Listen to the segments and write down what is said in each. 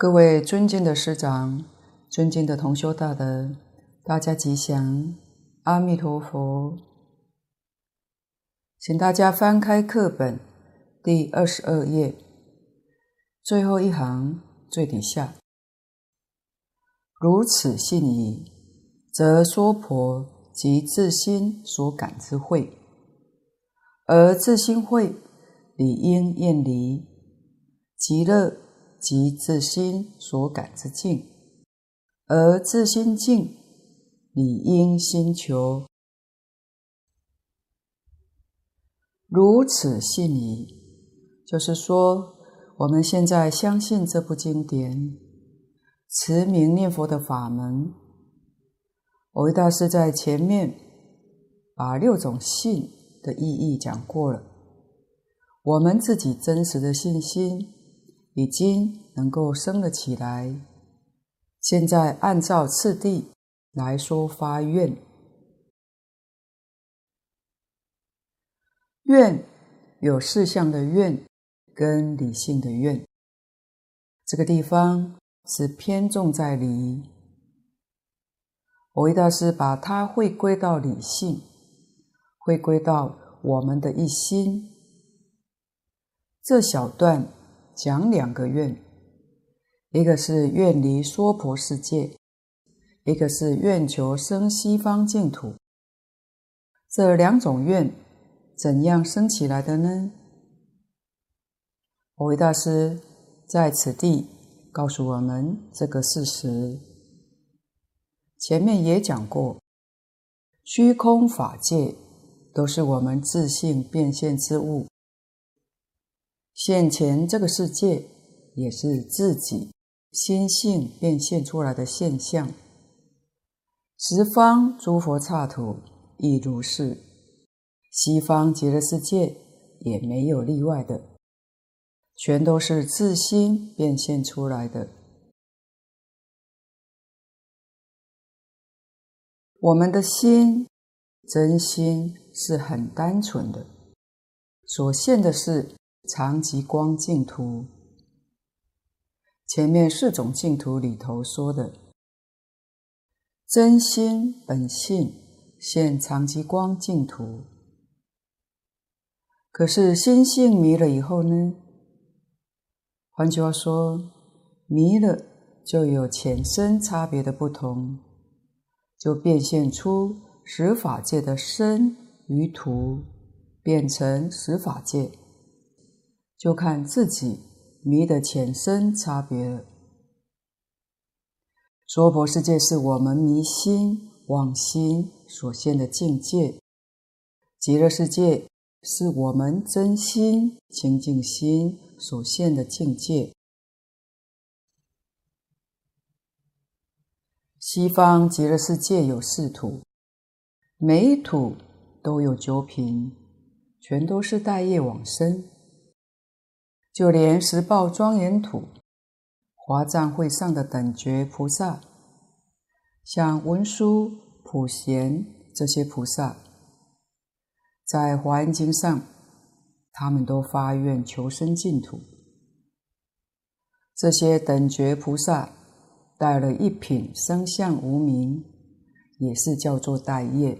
各位尊敬的师长、尊敬的同修大德，大家吉祥，阿弥陀佛。请大家翻开课本第二十二页，最后一行最底下，如此信已，则娑婆即自心所感之慧，而自心慧理应厌离，极乐即自心所感之境，而自心境理应心求。如此信矣，就是说，我们现在相信这部经典，持名念佛的法门。我为大师在前面把六种信的意义讲过了，我们自己真实的信心。已经能够升了起来。现在按照次第来说发愿，愿有事项的愿跟理性的愿，这个地方是偏重在理。蕅益大师把它回归到理性，回归到我们的一心。这小段。讲两个愿，一个是愿离娑婆世界，一个是愿求生西方净土。这两种愿怎样生起来的呢？蕅益大师在此地告诉我们这个事实。前面也讲过，虚空法界都是我们自性变现之物。现前这个世界也是自己心性变现出来的现象，十方诸佛刹土亦如是，西方极乐世界也没有例外的，全都是自心变现出来的。我们的心真心是很单纯的，所现的是。常寂光净土，前面四种净土里头说的，真心本性现常寂光净土。可是心性迷了以后呢？换句话说，迷了就有浅深差别的不同，就变现出十法界的身与土，变成十法界。就看自己迷的浅深差别了。娑婆世界是我们迷心妄心所现的境界，极乐世界是我们真心清净心所现的境界。西方极乐世界有四土，每一土都有九品，全都是带业往生。就连十报庄严土、华藏会上的等觉菩萨，像文殊、普贤这些菩萨，在《华严经》上，他们都发愿求生净土。这些等觉菩萨带了一品生相无明，也是叫做带业，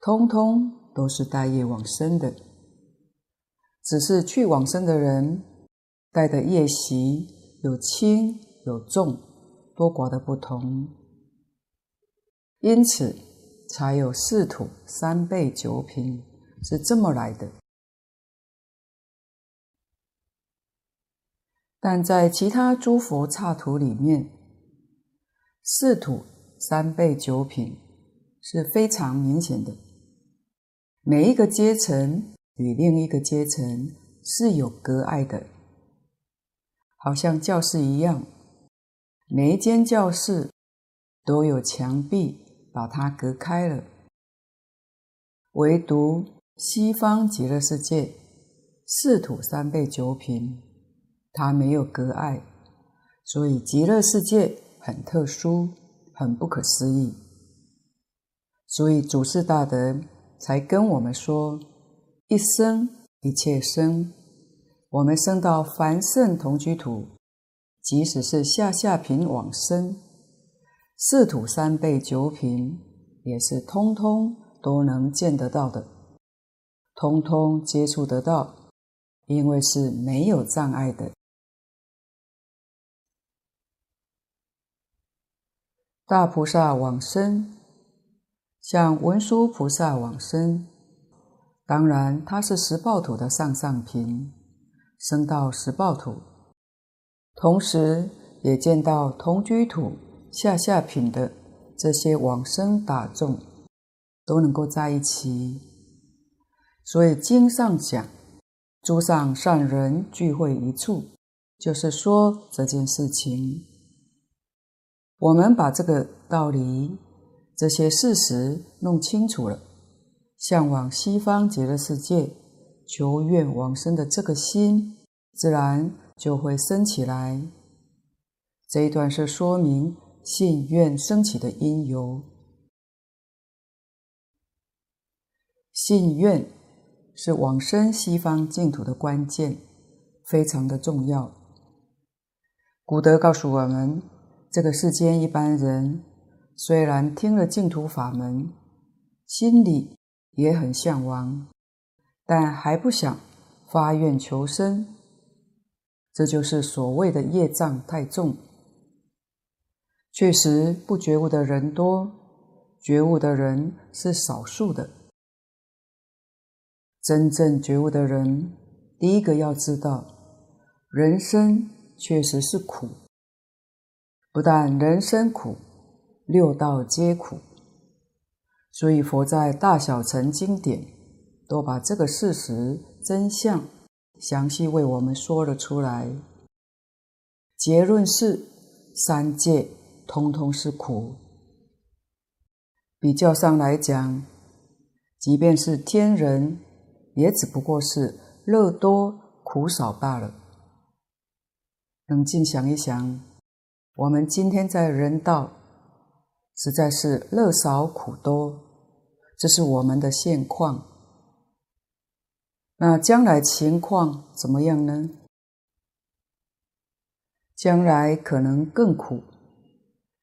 通通都是带业往生的。只是去往生的人带的业习有轻有重，多寡的不同，因此才有四土三倍九品是这么来的。但在其他诸佛刹土里面，四土三倍九品是非常明显的，每一个阶层。与另一个阶层是有隔碍的，好像教室一样，每一间教室都有墙壁把它隔开了。唯独西方极乐世界四土三辈九品，它没有隔碍，所以极乐世界很特殊，很不可思议。所以祖师大德才跟我们说。一生一切生，我们生到凡圣同居土，即使是下下品往生，四土三辈九品，也是通通都能见得到的，通通接触得到，因为是没有障碍的。大菩萨往生，像文殊菩萨往生，当然他是十报土的上上品，升到十报土，同时也见到同居土下下品的这些往生大众都能够在一起，所以经上讲，诸上善人聚会一处，就是说这件事情。我们把这个道理、这些事实弄清楚了，向往西方极乐世界、求愿往生的这个心，自然就会生起来。这一段是说明信愿生起的因由。信愿是往生西方净土的关键，非常的重要。古德告诉我们。这个世间一般人虽然听了净土法门，心里也很向往，但还不想发愿求生，这就是所谓的业障太重。确实，不觉悟的人多，觉悟的人是少数的。真正觉悟的人，第一个要知道，人生确实是苦。不但人生苦，六道皆苦。所以佛在大小乘经典都把这个事实真相详细为我们说了出来。结论是三界通通是苦。比较上来讲，即便是天人，也只不过是乐多苦少罢了。冷静想一想。我们今天在人道，实在是乐少苦多，这是我们的现况。那将来情况怎么样呢？将来可能更苦，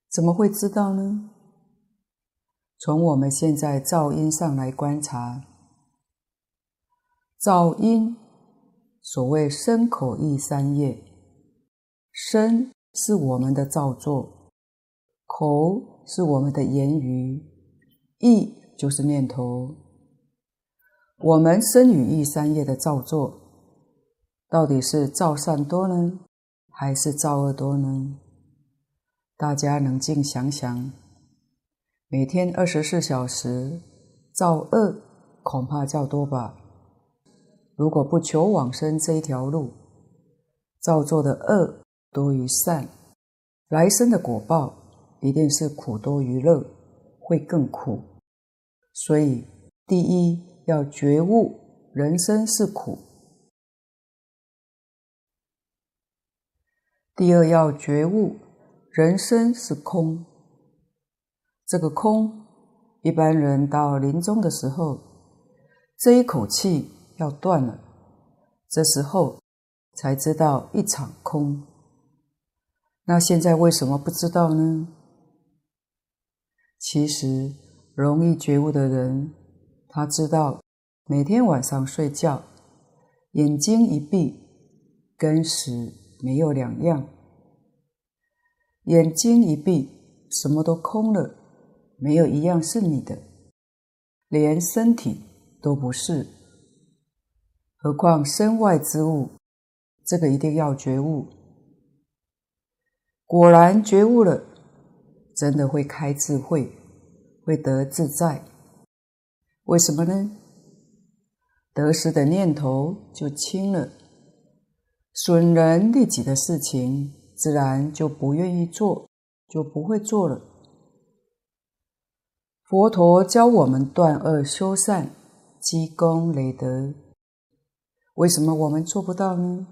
怎么会知道呢？从我们现在造因上来观察，造因所谓身口意三业，身。是我们的造作，口是我们的言语，意就是念头。我们生与意三业的造作，到底是造善多呢，还是造恶多呢？大家冷静想想，每天二十四小时，造恶恐怕较多吧？如果不求往生这一条路，造作的恶。多于善，来生的果报一定是苦多于乐，会更苦。所以，第一要觉悟人生是苦；第二要觉悟人生是空。这个空，一般人到临终的时候，这一口气要断了，这时候才知道一场空。那现在为什么不知道呢？其实容易觉悟的人，他知道每天晚上睡觉，眼睛一闭，跟死没有两样。眼睛一闭，什么都空了，没有一样是你的，连身体都不是，何况身外之物，这个一定要觉悟。果然觉悟了，真的会开智慧，会得自在。为什么呢？得失的念头就轻了，损人利己的事情自然就不愿意做，就不会做了。佛陀教我们断恶修善，积功累德。为什么我们做不到呢？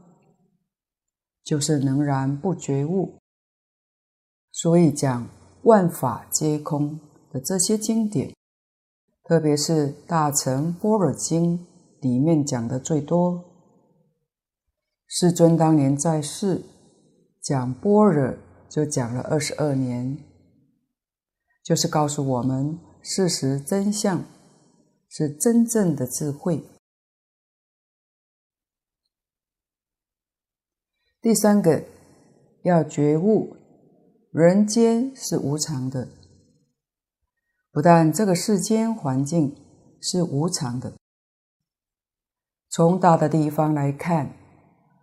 就是仍然不觉悟。所以讲万法皆空的这些经典，特别是《大乘般若经》里面讲的最多。世尊当年在世，讲般若就讲了二十二年，就是告诉我们事实真相是真正的智慧。第三个，要觉悟，人间是无常的。不但这个世间环境是无常的，从大的地方来看，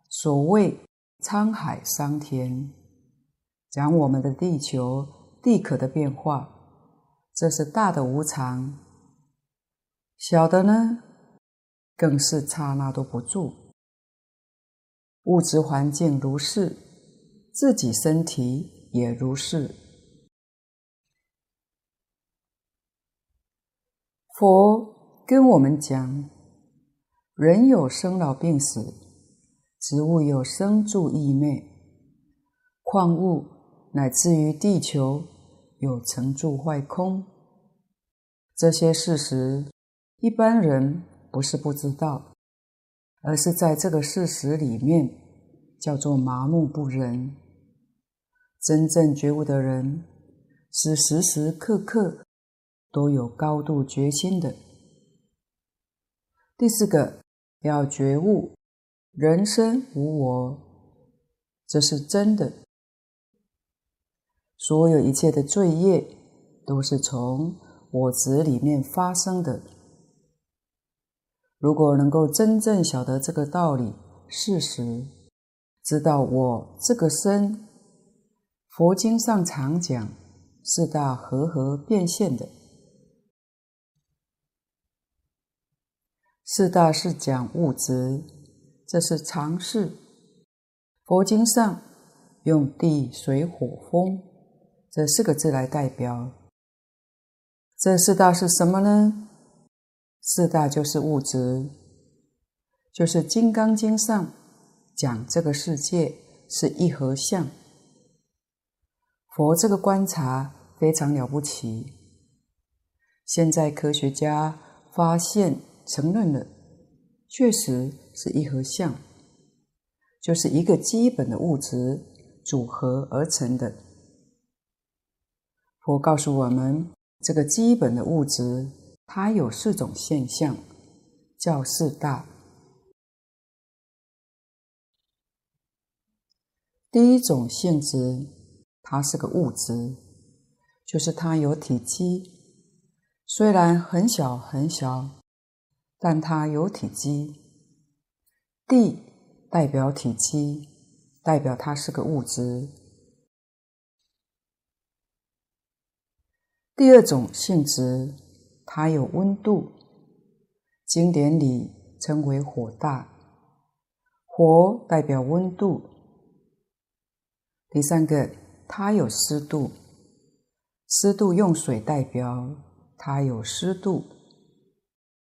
所谓沧海桑田，讲我们的地球地壳的变化，这是大的无常；小的呢，更是刹那都不住。物质环境如是，自己身体也如是。佛跟我们讲，人有生老病死，植物有生住异灭，矿物乃至于地球有成住坏空。这些事实，一般人不是不知道，而是在这个事实里面叫做麻木不仁。真正觉悟的人，是时时刻刻。都有高度决心的。第四个，要觉悟人生无我，这是真的。所有一切的罪业都是从我执里面发生的。如果能够真正晓得这个道理、事实，知道我这个身，佛经上常讲四大和合变现的。四大是讲物质，这是常识。佛经上用地、水、火、风这四个字来代表。这四大是什么呢？四大就是物质，就是《金刚经》上讲这个世界是一合相。佛这个观察非常了不起。现在科学家发现。承认了，确实是一合相，就是一个基本的物质组合而成的。佛告诉我们，这个基本的物质它有四种现象，叫四大。第一种性质，它是个物质，就是它有体积，虽然很小很小。但它有体积，地代表体积，代表它是个物质。第二种性质，它有温度，经典里称为火大，火代表温度。第三个，它有湿度，湿度用水代表，它有湿度。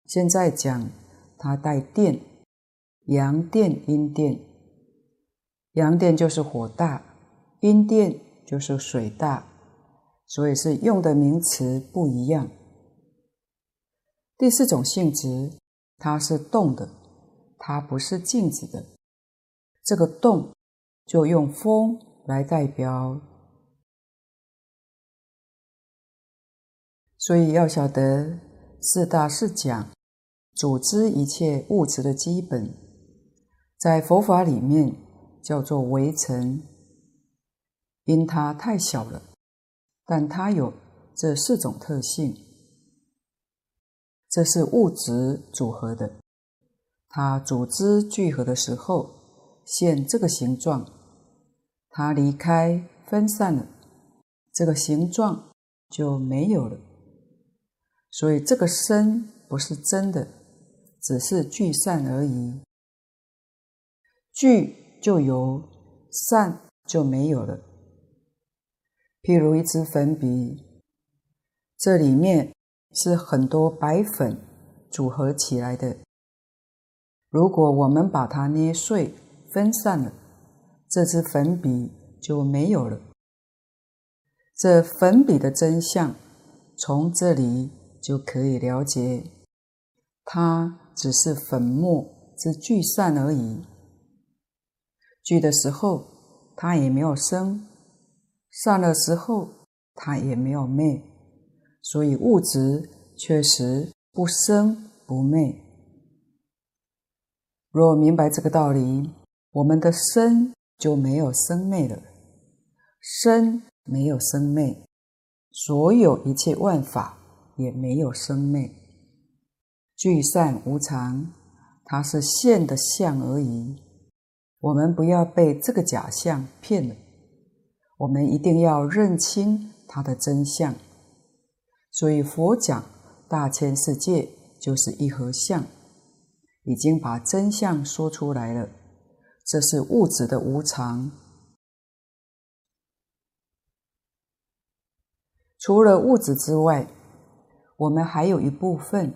现在讲它带电，阳电、阴电。阳电就是火大，阴电就是水大，所以是用的名词不一样。第四种性质，它是动的，它不是静止的。这个动就用风来代表，所以要晓得四大是讲。组织一切物质的基本，在佛法里面叫做微尘，因它太小了，但它有这四种特性。这是物质组合的，它组织聚合的时候现这个形状，它离开分散了，这个形状就没有了。所以这个身不是真的。只是聚散而已，聚就有，散就没有了。譬如一支粉笔，这里面是很多白粉组合起来的。如果我们把它捏碎、分散了，这支粉笔就没有了。这粉笔的真相，从这里就可以了解，它。只是粉末之聚散而已。聚的时候，它也没有生；散的时候，它也没有灭。所以物质确实不生不灭。若明白这个道理，我们的身就没有生灭了。身没有生灭，所有一切万法也没有生灭。聚散无常，它是现的相而已。我们不要被这个假象骗了，我们一定要认清它的真相。所以佛讲大千世界就是一合相，已经把真相说出来了。这是物质的无常。除了物质之外，我们还有一部分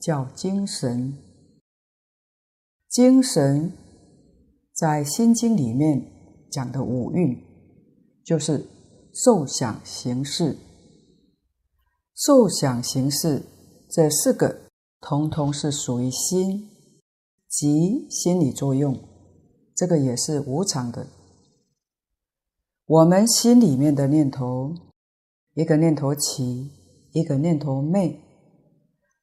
叫精神。精神在《心经》里面讲的五蕴，就是受想行识。受想行识这四个，通通是属于心，即心理作用。这个也是无常的。我们心里面的念头，一个念头起，一个念头灭，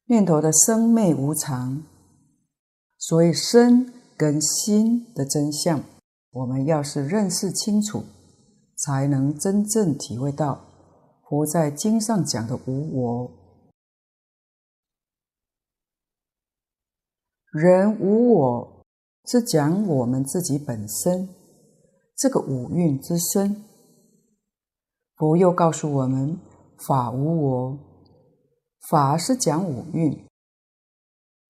念头的生灭无常。所以身跟心的真相，我们要是认识清楚，才能真正体会到佛在经上讲的无我。人无我。是讲我们自己本身这个五蕴之身。佛又告诉我们，法无我，法是讲五蕴，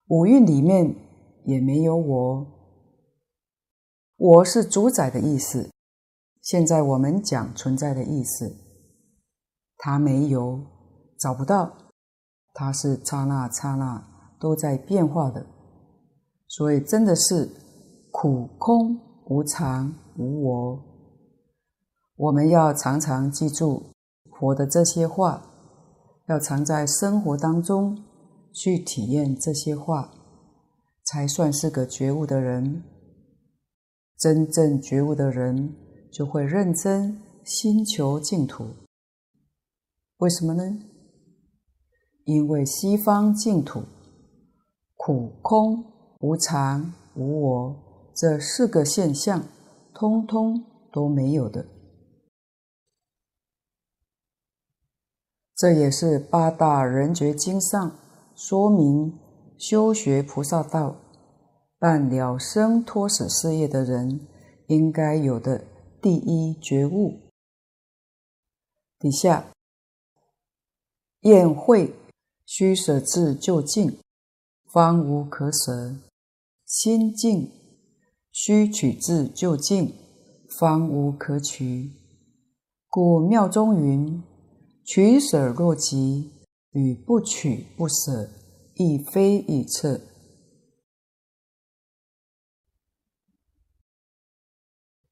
五蕴里面也没有我，我是主宰的意思。现在我们讲存在的意思，它没有，找不到，它是刹那刹那都在变化的，所以真的是。苦空无常无我，我们要常常记住佛的这些话，要常在生活当中去体验这些话，才算是个觉悟的人。真正觉悟的人就会认真心求净土。为什么呢？因为西方净土苦空无常无我。这四个现象，通通都没有的。这也是八大人觉经上说明修学菩萨道、办了生脱死事业的人应该有的第一觉悟。底下，宴会须舍自就近，方无可舍；心净。须取自就近，方无可取。故妙中云：“取舍若急，与不取不舍，亦非一测。”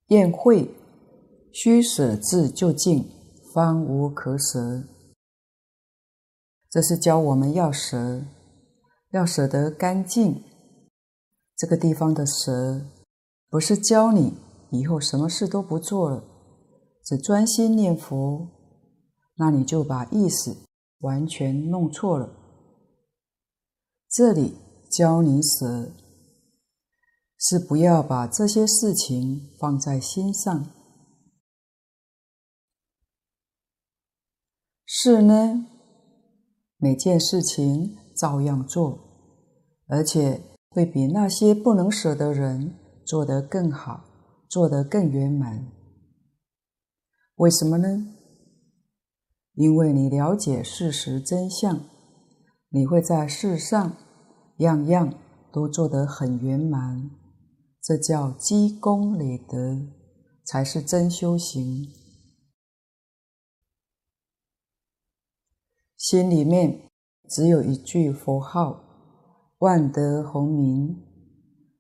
宴会须舍自就近，方无可舍。这是教我们要舍，要舍得干净。这个地方的舍。不是教你以后什么事都不做了，只专心念佛，那你就把意思完全弄错了。这里教你舍，是不要把这些事情放在心上。是呢，每件事情照样做，而且会比那些不能舍的人。做得更好，做得更圆满。为什么呢？因为你了解事实真相，你会在世上样样都做得很圆满。这叫积功累德，才是真修行。心里面只有一句佛号，万德洪名。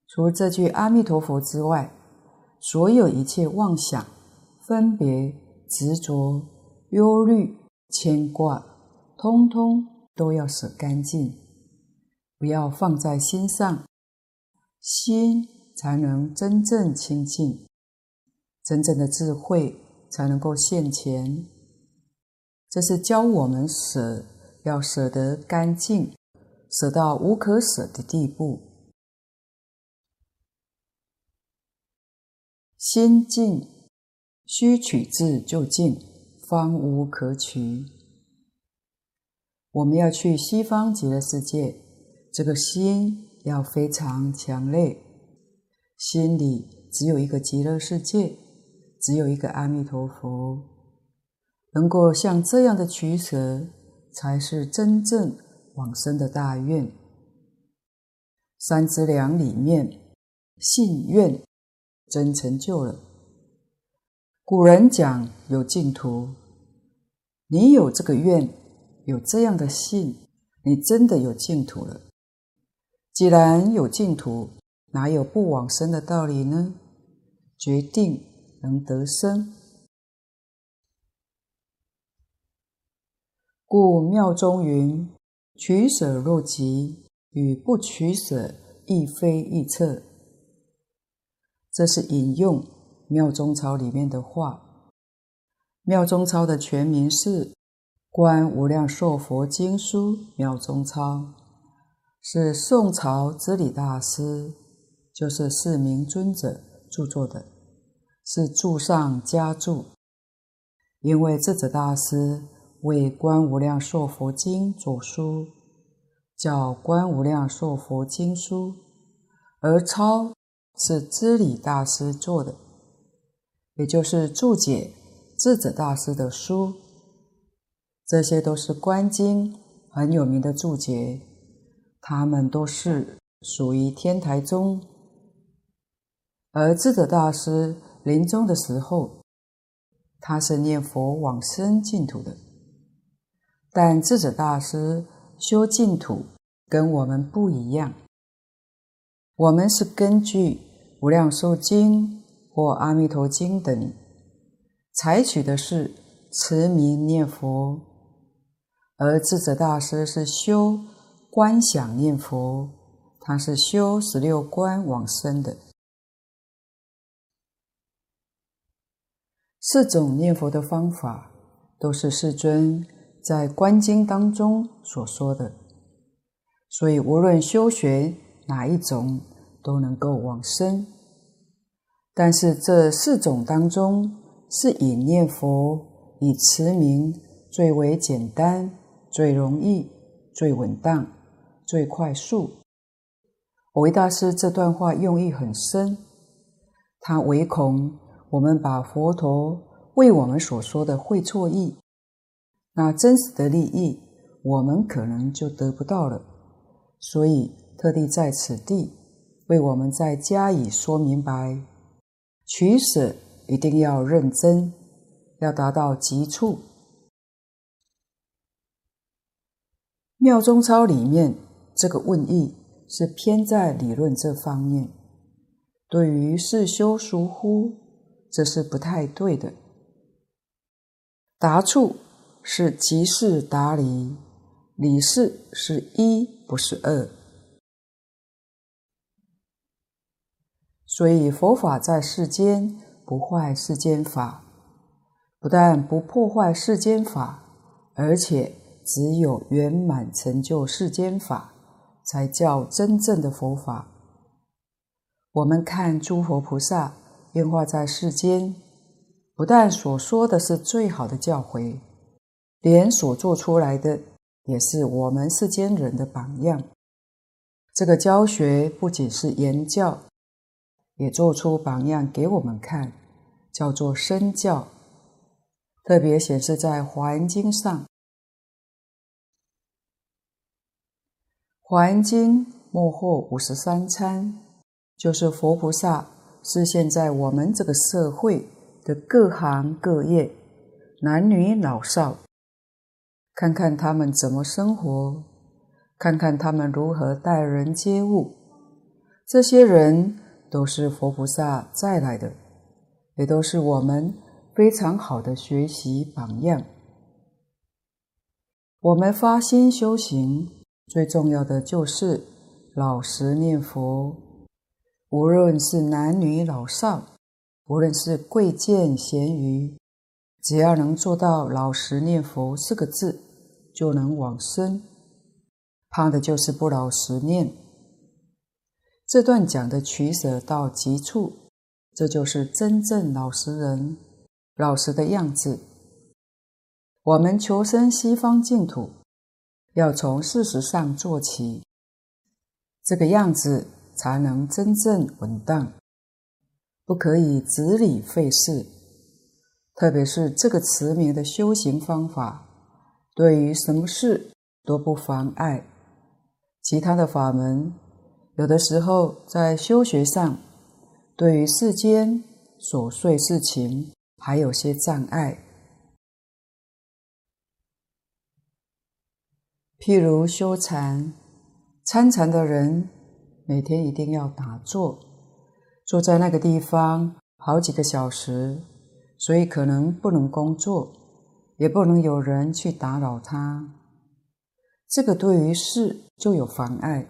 除这句阿弥陀佛之外，所有一切妄想、分别、执着、忧虑、牵挂，通通都要舍干净，不要放在心上，心才能真正清净。真正的智慧才能够现前。这是教我们舍，要舍得干净，舍到无可舍的地步。心净，须取自就净，方无可取。我们要去西方极乐世界，这个心要非常强烈，心里只有一个极乐世界，只有一个阿弥陀佛，能够像这样的取舍，才是真正往生的大愿。三资粮里面，信愿真成就了。古人讲有净土，你有这个愿。有这样的信，你真的有净土了。既然有净土，哪有不往生的道理呢？决定能得生。故妙中云：“取舍若即，与不取舍亦非一测。”这是引用《妙中钞》里面的话。《妙中钞》的全名是。《观无量寿佛经书妙中钞》是宋朝知礼大师，就是释明尊者著作的，是注上加注。因为智者大师为《观无量寿佛经》作书，叫《观无量寿佛经书》，而抄是知礼大师做的，也就是注解智者大师的书。这些都是观经很有名的注解，他们都是属于天台宗。而智者大师临终的时候，他是念佛往生净土的。但智者大师修净土跟我们不一样，我们是根据《无量寿经》或《阿弥陀经》等，采取的是持名念佛。而智者大师是修观想念佛，他是修十六观往生的。四种念佛的方法，都是世尊在观经当中所说的，所以无论修学哪一种，都能够往生。但是这四种当中，是以念佛、以持名最为简单。最容易、最稳当、最快速。蕅益大师这段话用意很深，他唯恐我们把佛陀为我们所说的会错意，那真实的利益我们可能就得不到了，所以特地在此地为我们再加以说明白。取舍一定要认真，要达到极处。妙中钞里面这个问义是偏在理论这方面，对于是修孰乎，这是不太对的。答处是即是答理，理事是一不是二，所以佛法在世间不坏世间法，不但不破坏世间法，而且。只有圆满成就世间法，才叫真正的佛法。我们看诸佛菩萨变化在世间，不但所说的是最好的教诲，连所做出来的也是我们世间人的榜样。这个教学不仅是言教，也做出榜样给我们看，叫做身教，特别显示在《华严经》上。华严经末后五十三参，就是佛菩萨示现在我们这个社会的各行各业、男女老少，看看他们怎么生活，看看他们如何待人接物。这些人都是佛菩萨再来的，也都是我们非常好的学习榜样。我们发心修行。最重要的就是老实念佛，无论是男女老少，无论是贵贱咸愚，只要能做到老实念佛四个字，就能往生。怕的就是不老实念。这段讲的取舍到极处，这就是真正老实人老实的样子。我们求生西方净土，要从事实上做起，这个样子才能真正稳当。不可以执理费事，特别是这个持名的修行方法，对于什么事都不妨碍。其他的法门，有的时候在修学上，对于世间琐碎事情还有些障碍。譬如修禅，参禅的人每天一定要打坐。坐在那个地方好几个小时，所以可能不能工作，也不能有人去打扰他。这个对于事就有妨碍。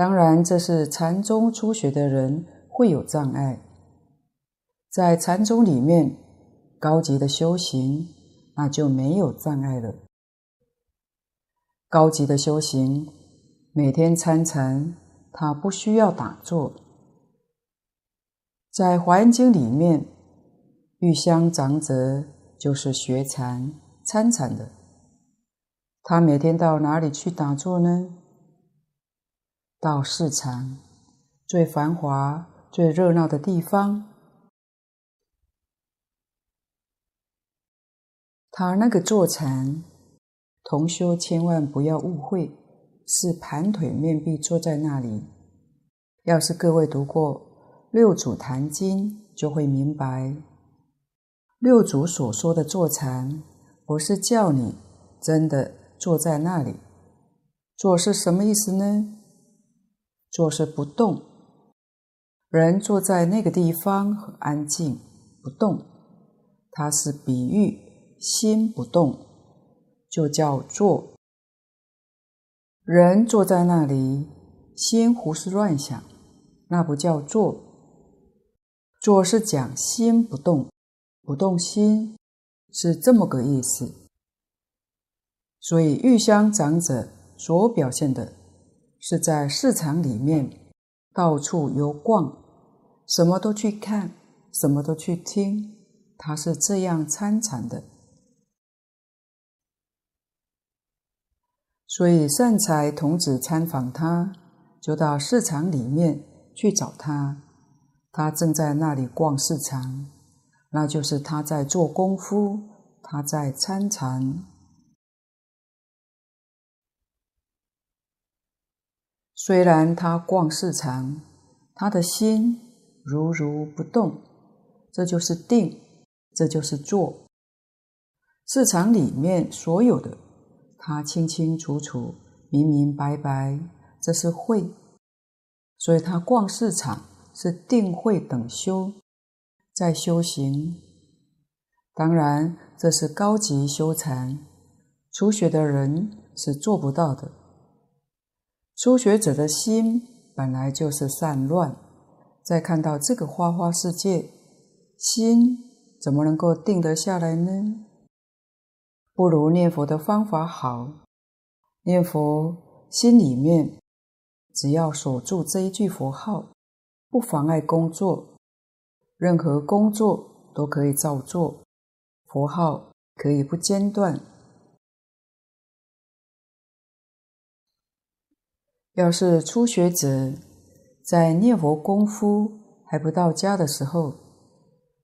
当然，这是禅宗初学的人会有障碍。在禅宗里面，高级的修行那就没有障碍了。高级的修行，每天参禅，他不需要打坐。在《华严经》里面，玉香长者就是学禅参禅的。他每天到哪里去打坐呢？到市场最繁华、最热闹的地方。他那个坐禅，同修千万不要误会，是盘腿面壁坐在那里。要是各位读过，六祖坛经就会明白，六祖所说的坐禅，不是叫你真的坐在那里。坐是什么意思呢？坐是不动，人坐在那个地方很安静，不动。它是比喻心不动，就叫坐。人坐在那里，心胡思乱想，那不叫坐。坐是讲心不动，不动心是这么个意思。所以玉香长者所表现的，是在市场里面到处游逛，什么都去看，什么都去听，他是这样参禅的。所以善财童子参访他，就到市场里面去找他。他正在那里逛市场，那就是他在做功夫，他在参禅。虽然他逛市场，他的心如如不动，这就是定，这就是坐。市场里面所有的，他清清楚楚、明明白白，这是慧。所以他逛市场。是定慧等修，在修行。当然，这是高级修禅，初学的人是做不到的。初学者的心本来就是散乱，再看到这个花花世界，心怎么能够定得下来呢？不如念佛的方法好，念佛心里面只要锁住这一句佛号。不妨碍工作，任何工作都可以照做，佛号可以不间断。要是初学者在念佛功夫还不到家的时候，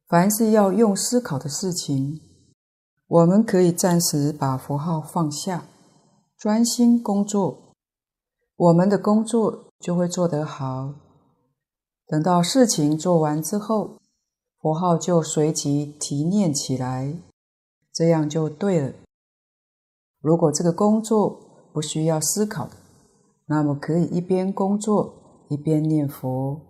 凡是要用思考的事情，我们可以暂时把佛号放下，专心工作，我们的工作就会做得好。等到事情做完之后，佛号就随即提念起来，这样就对了。如果这个工作不需要思考的，那么可以一边工作一边念佛。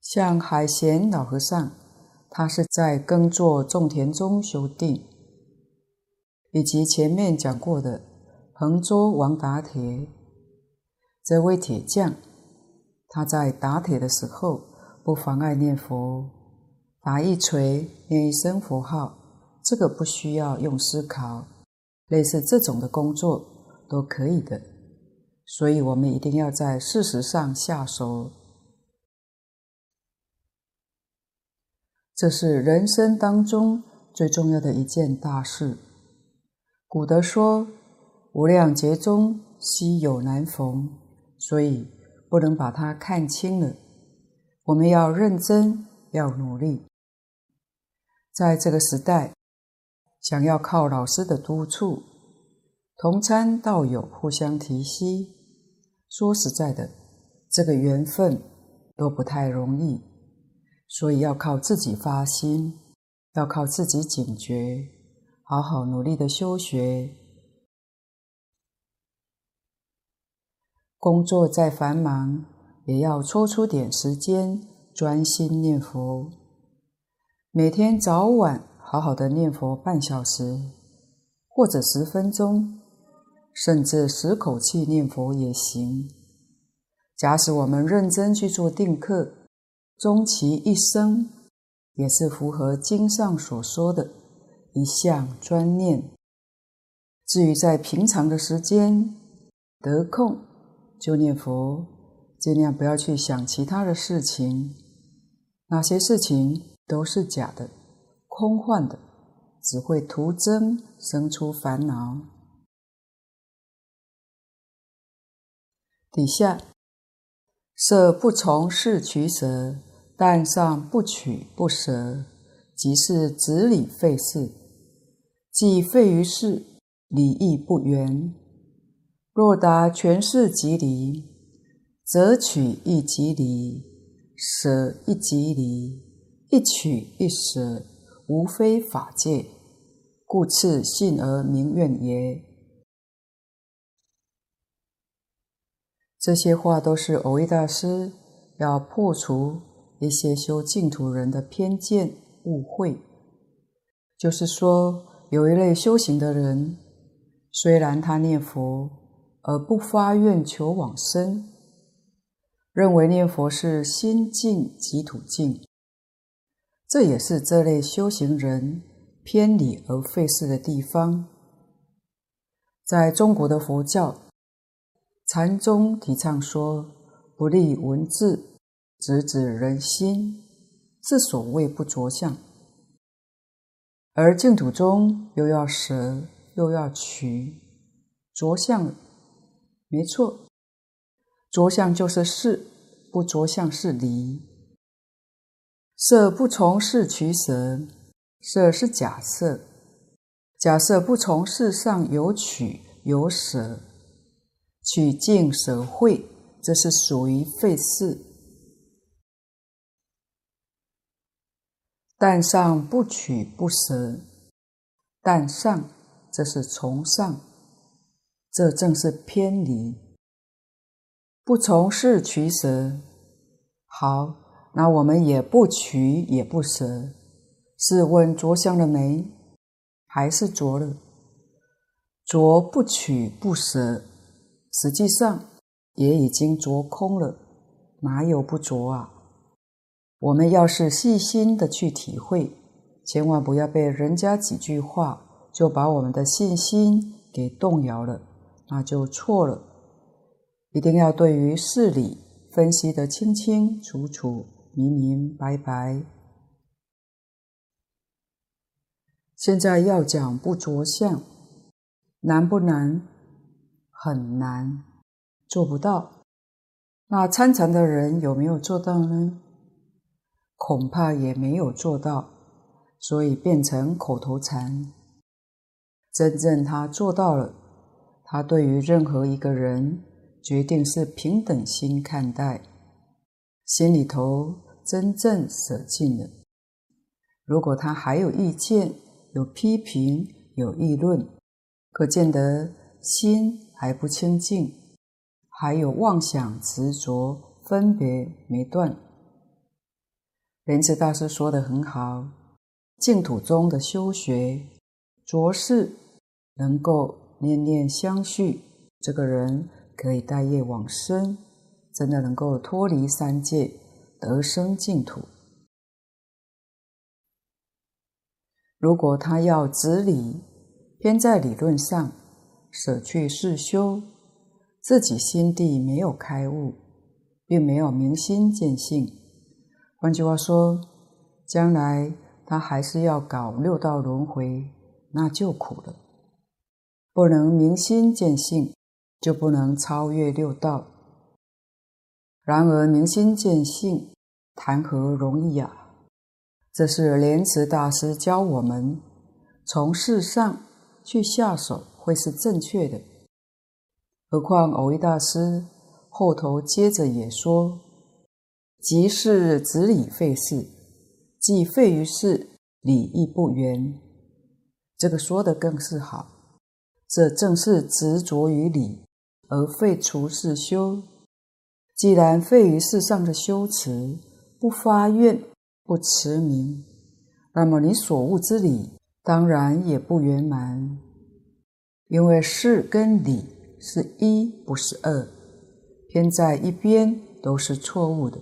像海贤老和尚，他是在耕作种田中修定，以及前面讲过的横州王打铁。这位铁匠，他在打铁的时候不妨碍念佛，打一锤念一声佛号，这个不需要用思考，类似这种的工作都可以的。所以我们一定要在事实上下手，这是人生当中最重要的一件大事。古德说：“无量劫中，稀有难逢。”所以不能把它看轻了。我们要认真，要努力。在这个时代，想要靠老师的督促，同参道友互相提携。说实在的，这个缘分都不太容易，所以要靠自己发心，要靠自己警觉，好好努力的修学。工作再繁忙，也要抽出点时间专心念佛。每天早晚好好的念佛半小时，或者十分钟。甚至十口气念佛也行。假使我们认真去做定课，终其一生，也是符合经上所说的“一项专念”。至于在平常的时间得空就念佛，尽量不要去想其他的事情，那些事情都是假的、空幻的，只会徒增生出烦恼。底下，色不从事取舍，但上不取不舍，即是执理废事。既废于事，理亦不圆。若达全事即离，则取亦即离，舍亦即离，一取一舍，无非法界，故次信而名愿也。这些话都是蕅益大师要破除一些修净土人的偏见误会。就是说，有一类修行的人，虽然他念佛而不发愿求往生，认为念佛是心净即土净，这也是这类修行人偏理而费事的地方。在中国的佛教。禅宗提倡说：“不立文字，直指人心，是所谓不着相。”而净土中又要舍，又要取，着相，没错，着相就是事，不着相是离。色不从事取舍，色是假设，假设不从事上有取有舍。取净舍会，这是属于废事；但上不取不舍，但上这是从上，这正是偏离。不从事取舍，好，那我们也不取也不舍。试问着相了没？还是着了？着不取不舍。实际上也已经着空了，哪有不着啊？我们要是细心的去体会，千万不要被人家几句话就把我们的信心给动摇了，那就错了。一定要对于事理分析得清清楚楚、明明白白。现在要讲不着相，难不难？很难，做不到。那参禅的人有没有做到呢？恐怕也没有做到，所以变成口头禅。真正他做到了，他对于任何一个人，决定是平等心看待，心里头真正舍尽了。如果他还有意见、有批评、有议论，可见得心。还不清净，还有妄想执着分别没断。莲池大师说的很好，净土中的修学，着事能够念念相续，这个人可以带业往生，真的能够脱离三界，得生净土。如果他要执理，偏在理论上，舍去事修，自己心地没有开悟，并没有明心见性。换句话说，将来他还是要搞六道轮回，那就苦了。不能明心见性，就不能超越六道。然而明心见性，谈何容易、啊！这是莲池大师教我们，从事上去下手会是正确的。何况蕅益大师后头接着也说：“即是执理废事，即废于事，理亦不圆。”这个说的更是好，这正是执着于理而废除事修。既然废于事上的修持，不发愿，不持名，那么你所悟之理当然也不圆满，因为事跟理是一，不是二，偏在一边都是错误的。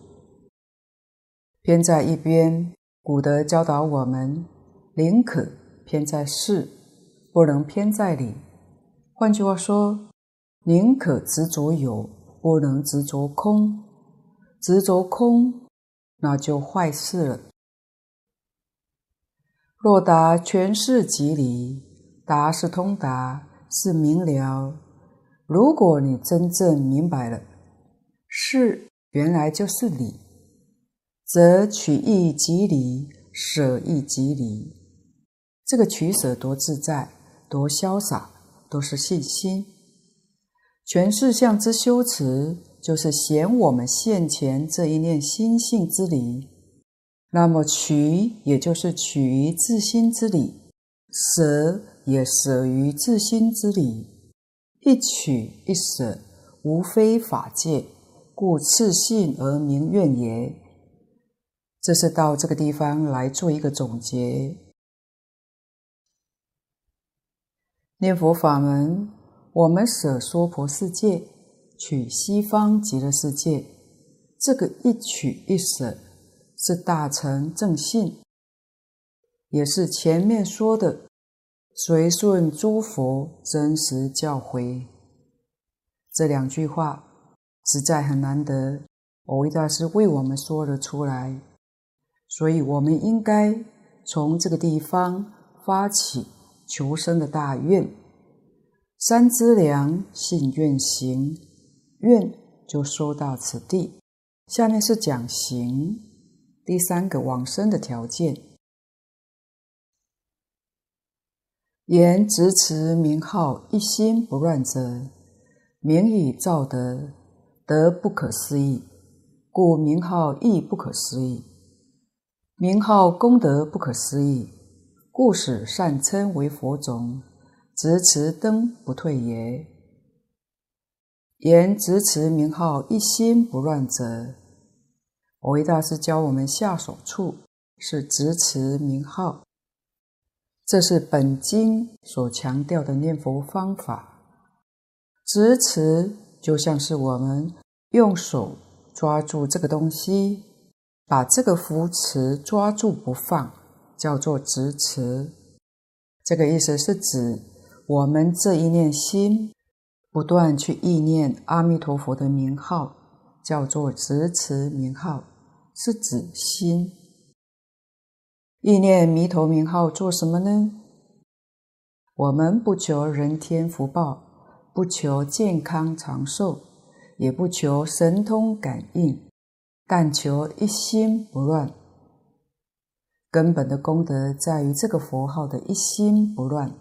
偏在一边，古德教导我们，宁可偏在事，不能偏在理。换句话说，宁可执着有，不能执着空。执着空。那就坏事了。若达全是即理，达是通达，是明了。如果你真正明白了，是原来就是理，则取义即理，舍义即理。这个取舍多自在，多潇洒，都是信心。全是相之修持。就是显我们现前这一念心性之理，那么取也就是取于自心之理，舍也舍于自心之理，一取一舍，无非法界，故次信而明愿也。这是到这个地方来做一个总结。念佛法门，我们舍娑婆世界。取西方极乐世界，这个一取一舍是大乘正信，也是前面说的随顺诸佛真实教诲。这两句话实在很难得，蕅益大师为我们说了出来，所以我们应该从这个地方发起求生的大愿，三资粮，信愿行。愿就说到此地，下面是讲行，第三个往生的条件。言执持名号一心不乱者，名以造德，德不可思议，故名号亦不可思议。名号功德不可思议，故使善称为佛种，执持灯不退也。言执持名号一心不乱者，我为大师教我们下手处是执持名号，这是本经所强调的念佛方法。执持就像是我们用手抓住这个东西，把这个扶持抓住不放，叫做执持。这个意思是指我们这一念心。不断去意念阿弥陀佛的名号，叫做执持名号，是指心。意念弥陀名号做什么呢？我们不求人天福报，不求健康长寿，也不求神通感应，但求一心不乱。根本的功德在于这个佛号的一心不乱。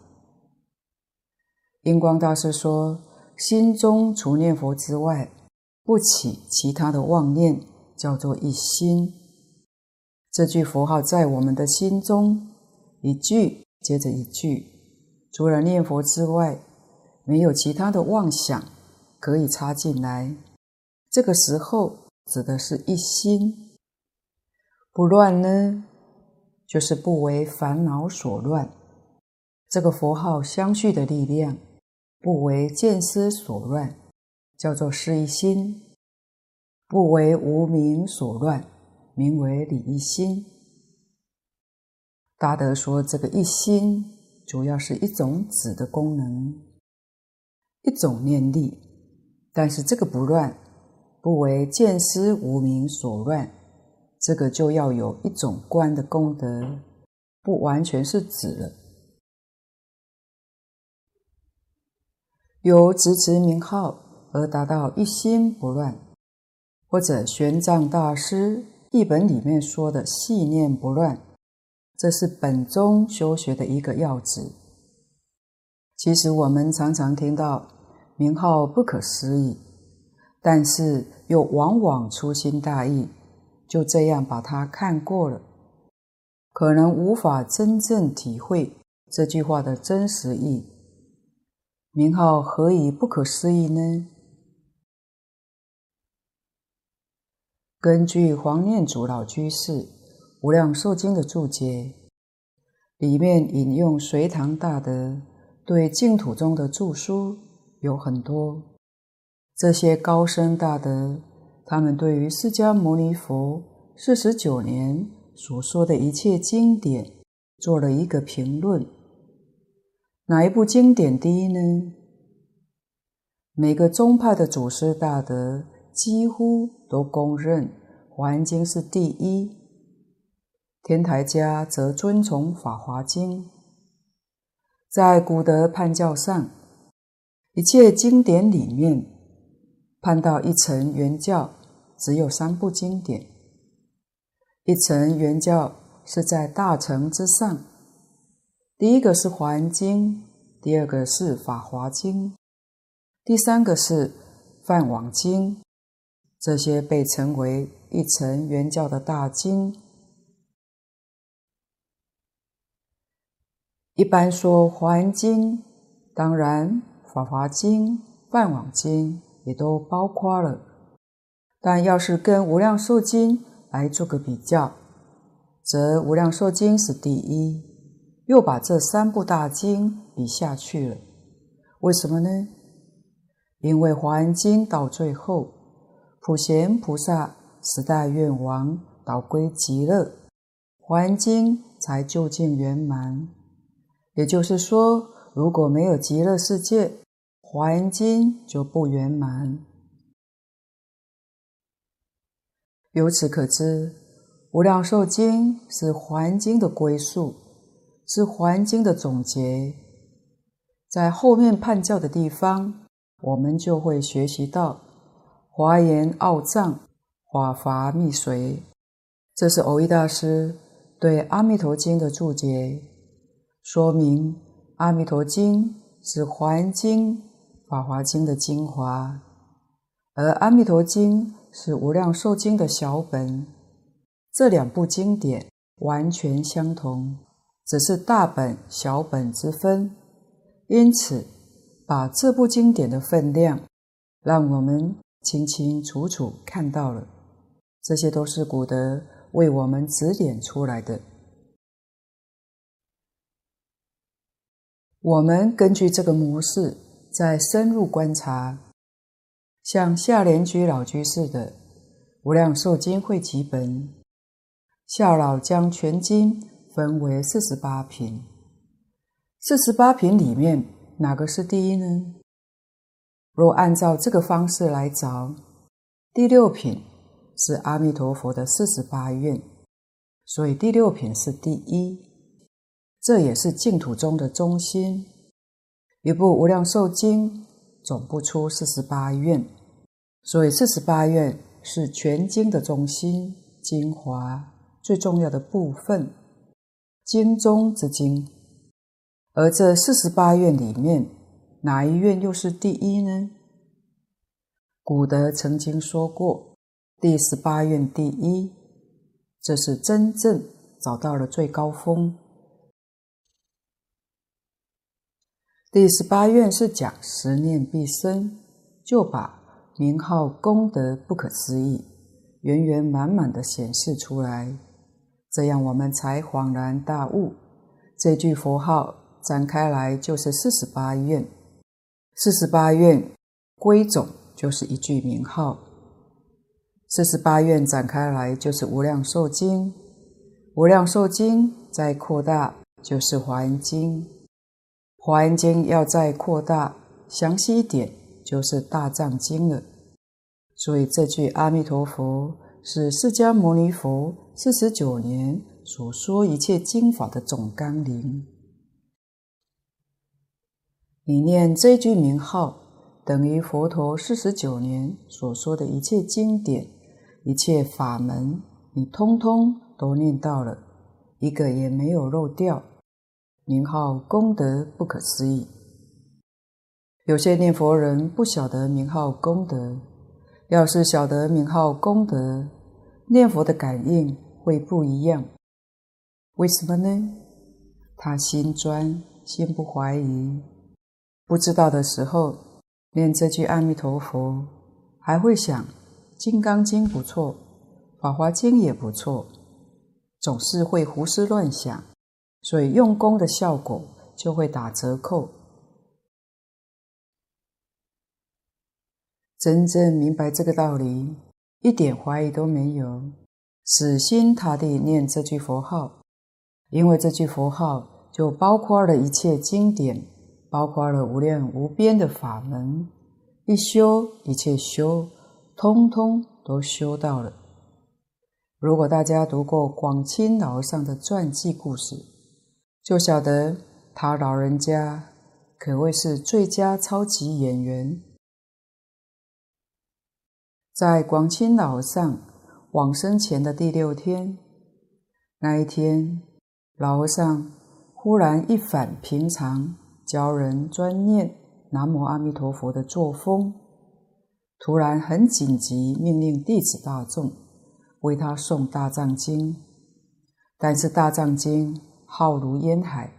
印光大师说。心中除念佛之外，不起其他的妄念，叫做一心。这句佛号在我们的心中，一句接着一句，除了念佛之外，没有其他的妄想可以插进来。这个时候指的是一心不乱呢，就是不为烦恼所乱。这个佛号相续的力量。不为见思所乱，叫做是一心。不为无明所乱，名为理一心。大德说，这个一心主要是一种止的功能，一种念力。但是这个不乱，不为见思无明所乱，这个就要有一种观的功德，不完全是止了。由执持名号而达到一心不乱，或者玄奘大师译本里面说的系念不乱，这是本宗修学的一个要旨。其实我们常常听到名号不可思议，但是又往往粗心大意，就这样把它看过了，可能无法真正体会这句话的真实意。名号何以不可思议呢？根据黄念祖老居士《无量寿经》的注解，里面引用隋唐大德对净土宗的著书有很多。这些高僧大德，他们对于释迦牟尼佛四十九年所说的一切经典做了一个评论。哪一部经典第一呢？每个宗派的祖师大德几乎都公认《华严经》是第一，天台家则尊崇《法华经》。在古德判教上，一切经典里面，判到一层原教只有三部经典，一层原教是在大乘之上。第一个是《华严经》，第二个是《法华经》，第三个是《梵网经》，这些被称为一乘圆教的大经。一般说《华严经》，当然《法华经》、《梵网经》也都包括了。但要是跟《无量寿经》来做个比较，则《无量寿经》是第一。又把这三部大经比下去了，为什么呢？因为《华严经》到最后，普贤菩萨十大愿王导归极乐，《华严经》才究竟圆满。也就是说，如果没有极乐世界，《华严经》就不圆满。由此可知，《无量寿经》是《华严经》的归宿。是《华严经》的总结，在后面判教的地方，我们就会学习到华严奥藏、法华密髓。这是蕅益大师对《阿弥陀经》的注解，说明《阿弥陀经》是《华严经》、《法华经》的精华，而《阿弥陀经》是《无量寿经》的小本。这两部经典完全相同。只是大本小本之分，因此把这部经典的分量，让我们清清楚楚看到了。这些都是古德为我们指点出来的。我们根据这个模式，再深入观察，像夏莲居老居士的《无量寿经会集本》，夏老将全经。分为四十八品，四十八品里面哪个是第一呢？若按照这个方式来找，第六品是阿弥陀佛的四十八愿，所以第六品是第一，这也是净土中的中心。一部《无量寿经》总不出四十八愿，所以四十八愿是全经的中心、精华、最重要的部分。经中之经，而这四十八愿里面，哪一愿又是第一呢？古德曾经说过，第十八愿第一，这是真正找到了最高峰。第十八愿是讲十念必生，就把名号功德不可思议，圆圆满满的显示出来。这样我们才恍然大悟，这句佛号展开来就是四十八愿，四十八愿归总就是一句名号。四十八愿展开来就是无量寿经，无量寿经再扩大就是华严经，华严经要再扩大详细一点就是大藏经了。所以这句阿弥陀佛是释迦牟尼佛四十九年所说一切经法的总纲领。你念这句名号，等于佛陀四十九年所说的一切经典、一切法门，你通通都念到了，一个也没有漏掉。名号功德不可思议。有些念佛人不晓得名号功德，要是晓得名号功德，念佛的感应会不一样。为什么呢？他心专，心不怀疑。不知道的时候，念这句阿弥陀佛，还会想《金刚经》不错，《法华经》也不错，总是会胡思乱想，所以用功的效果就会打折扣。真正明白这个道理，一点怀疑都没有，死心塌地念这句佛号，因为这句佛号就包括了一切经典。包括了无量无边的法门，一修一切修，通通都修到了。如果大家读过广钦老和尚的传记故事，就晓得他老人家可谓是最佳超级演员。在广钦老和尚往生前的第六天，那一天，老和尚忽然一反平常。教人专念南无阿弥陀佛的作风，突然很紧急，命令弟子大众为他诵大藏经。但是大藏经浩如烟海，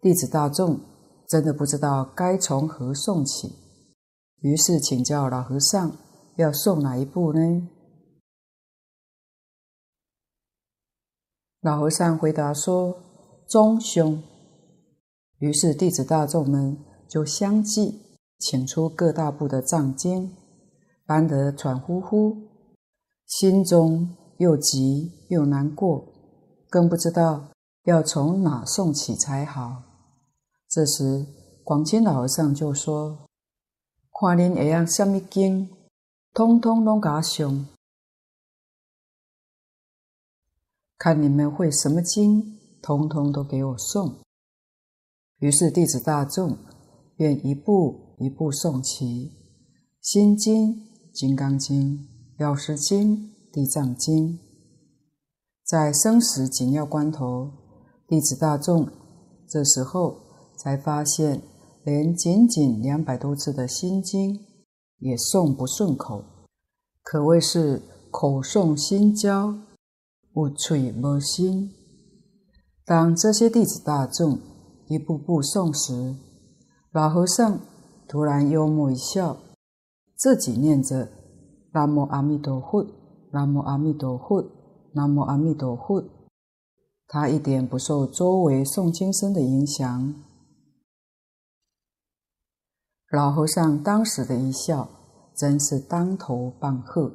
弟子大众真的不知道该从何诵起，于是请教老和尚要送哪一部呢？老和尚回答说：“中凶。”于是弟子大众们就相继请出各大部的藏经，搬得喘呼呼，心中又急又难过，更不知道要从哪送起才好。这时广钦老和尚就说：“看恁会用什么经，通通拢给我诵；看你们会什么经，通通都给我诵。”于是弟子大众便一步一步诵起《心经》《金刚经》《药师经》《地藏经》。在生死紧要关头，弟子大众这时候才发现，连仅仅两百多字的心经也诵不顺口，可谓是口诵心焦，有嘴无心。当这些弟子大众一步步诵时，老和尚突然幽默一笑，自己念着“南无阿弥陀佛，南无阿弥陀佛，南无阿弥陀佛”，他一点不受周围诵经声的影响。老和尚当时的一笑，真是当头棒喝。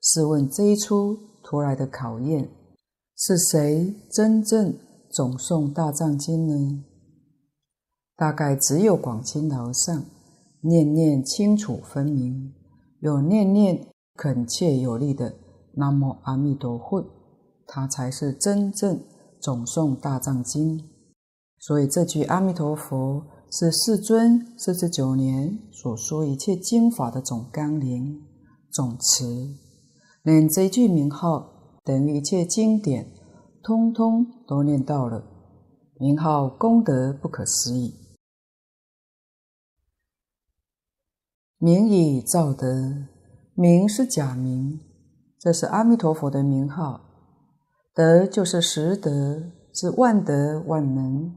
试问这一出突来的考验，是谁真正总诵大藏经呢？大概只有广钦老和尚念念清楚分明，有念念恳切有力的南无阿弥陀佛，他才是真正总诵大藏经。所以这句阿弥陀佛是世尊四十九年所说一切经法的总纲领、总词。念这句名号，等于一切经典，通通都念到了。名号功德不可思议。名以造德，名是假名，这是阿弥陀佛的名号。德就是实德，是万德万能，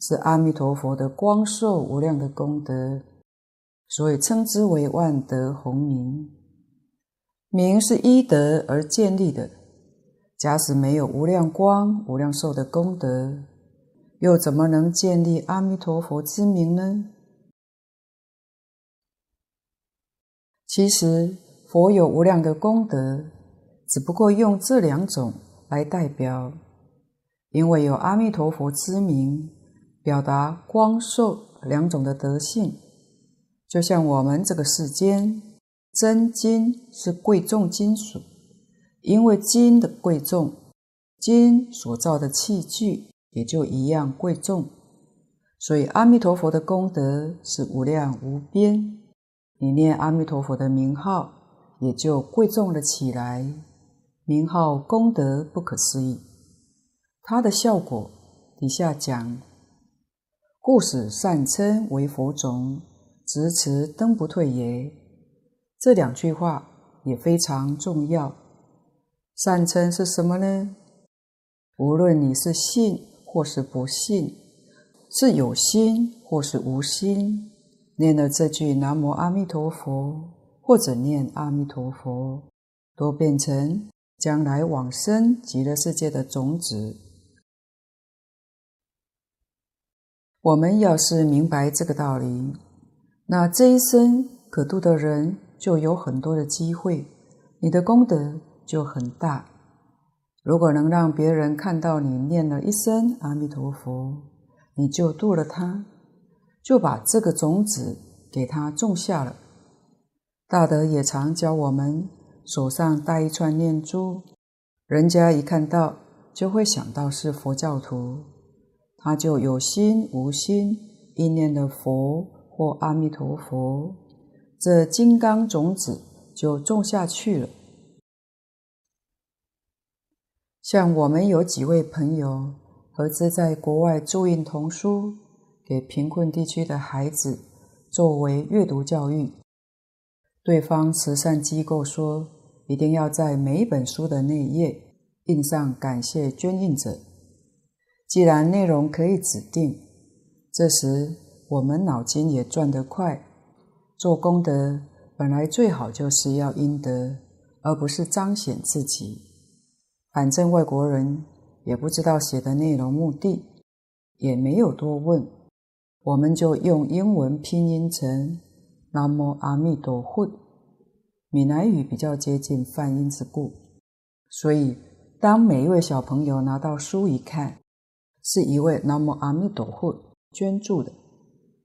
是阿弥陀佛的光寿无量的功德，所以称之为万德洪名。名是依德而建立的，假使没有无量光、无量寿的功德，又怎么能建立阿弥陀佛之名呢？其实，佛有无量的功德，只不过用这两种来代表，因为有阿弥陀佛之名，表达光寿两种的德性。就像我们这个世间，真金是贵重金属，因为金的贵重，金所造的器具也就一样贵重。所以阿弥陀佛的功德是无量无边，你念阿弥陀佛的名号，也就贵重了起来。名号功德不可思议，它的效果底下讲，故使善称为佛种。执持灯不退也，这两句话也非常重要。善称是什么呢？无论你是信或是不信，是有心或是无心，念了这句南无阿弥陀佛，或者念阿弥陀佛，都变成将来往生极乐世界的种子。我们要是明白这个道理，那这一生可度的人就有很多的机会，你的功德就很大。如果能让别人看到你念了一声阿弥陀佛，你就度了他，就把这个种子给他种下了。大德也常教我们手上戴一串念珠，人家一看到就会想到是佛教徒，他就有心无心意念的佛。或阿弥陀佛，这金刚种子就种下去了。像我们有几位朋友合资在国外注印童书，给贫困地区的孩子作为阅读教育。对方慈善机构说，一定要在每一本书的内页印上感谢捐印者。既然内容可以指定，这时。我们脑筋也转得快，做功德本来最好就是要阴德，而不是彰显自己。反正外国人也不知道写的内容目的，也没有多问，我们就用英文拼音成“南无阿弥陀佛”，闽南语比较接近梵音之故。所以，当每一位小朋友拿到书一看，是一位南无阿弥陀佛捐助的。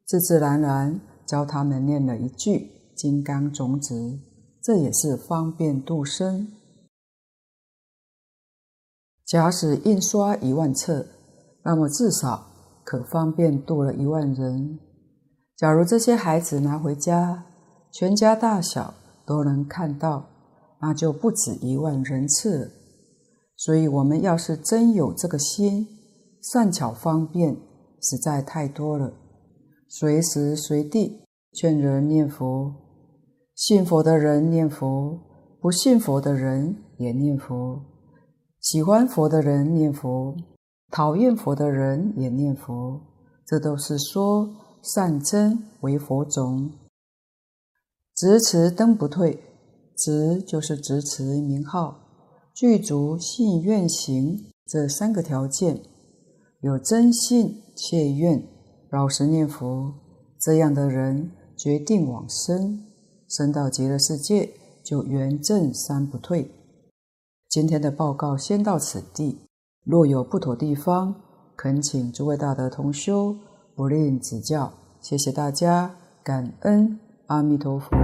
自自然然教他们念了一句金刚种子，这也是方便度生。假使印刷一万册，那么至少可方便度了一万人。假如这些孩子拿回家，全家大小都能看到，那就不止一万人次了。所以，我们要是真有这个心，善巧方便实在太多了。随时随地劝人念佛，信佛的人念佛，不信佛的人也念佛；喜欢佛的人念佛，讨厌佛的人也念佛。这都是说善称为佛种，执持灯不退，执就是执持名号，具足信愿行这三个条件，有真信切愿。老实念佛，这样的人决定往生，生到极乐世界就圆证三不退。今天的报告先到此地，若有不妥地方，恳请诸位大德同修不吝指教。谢谢大家，感恩阿弥陀佛。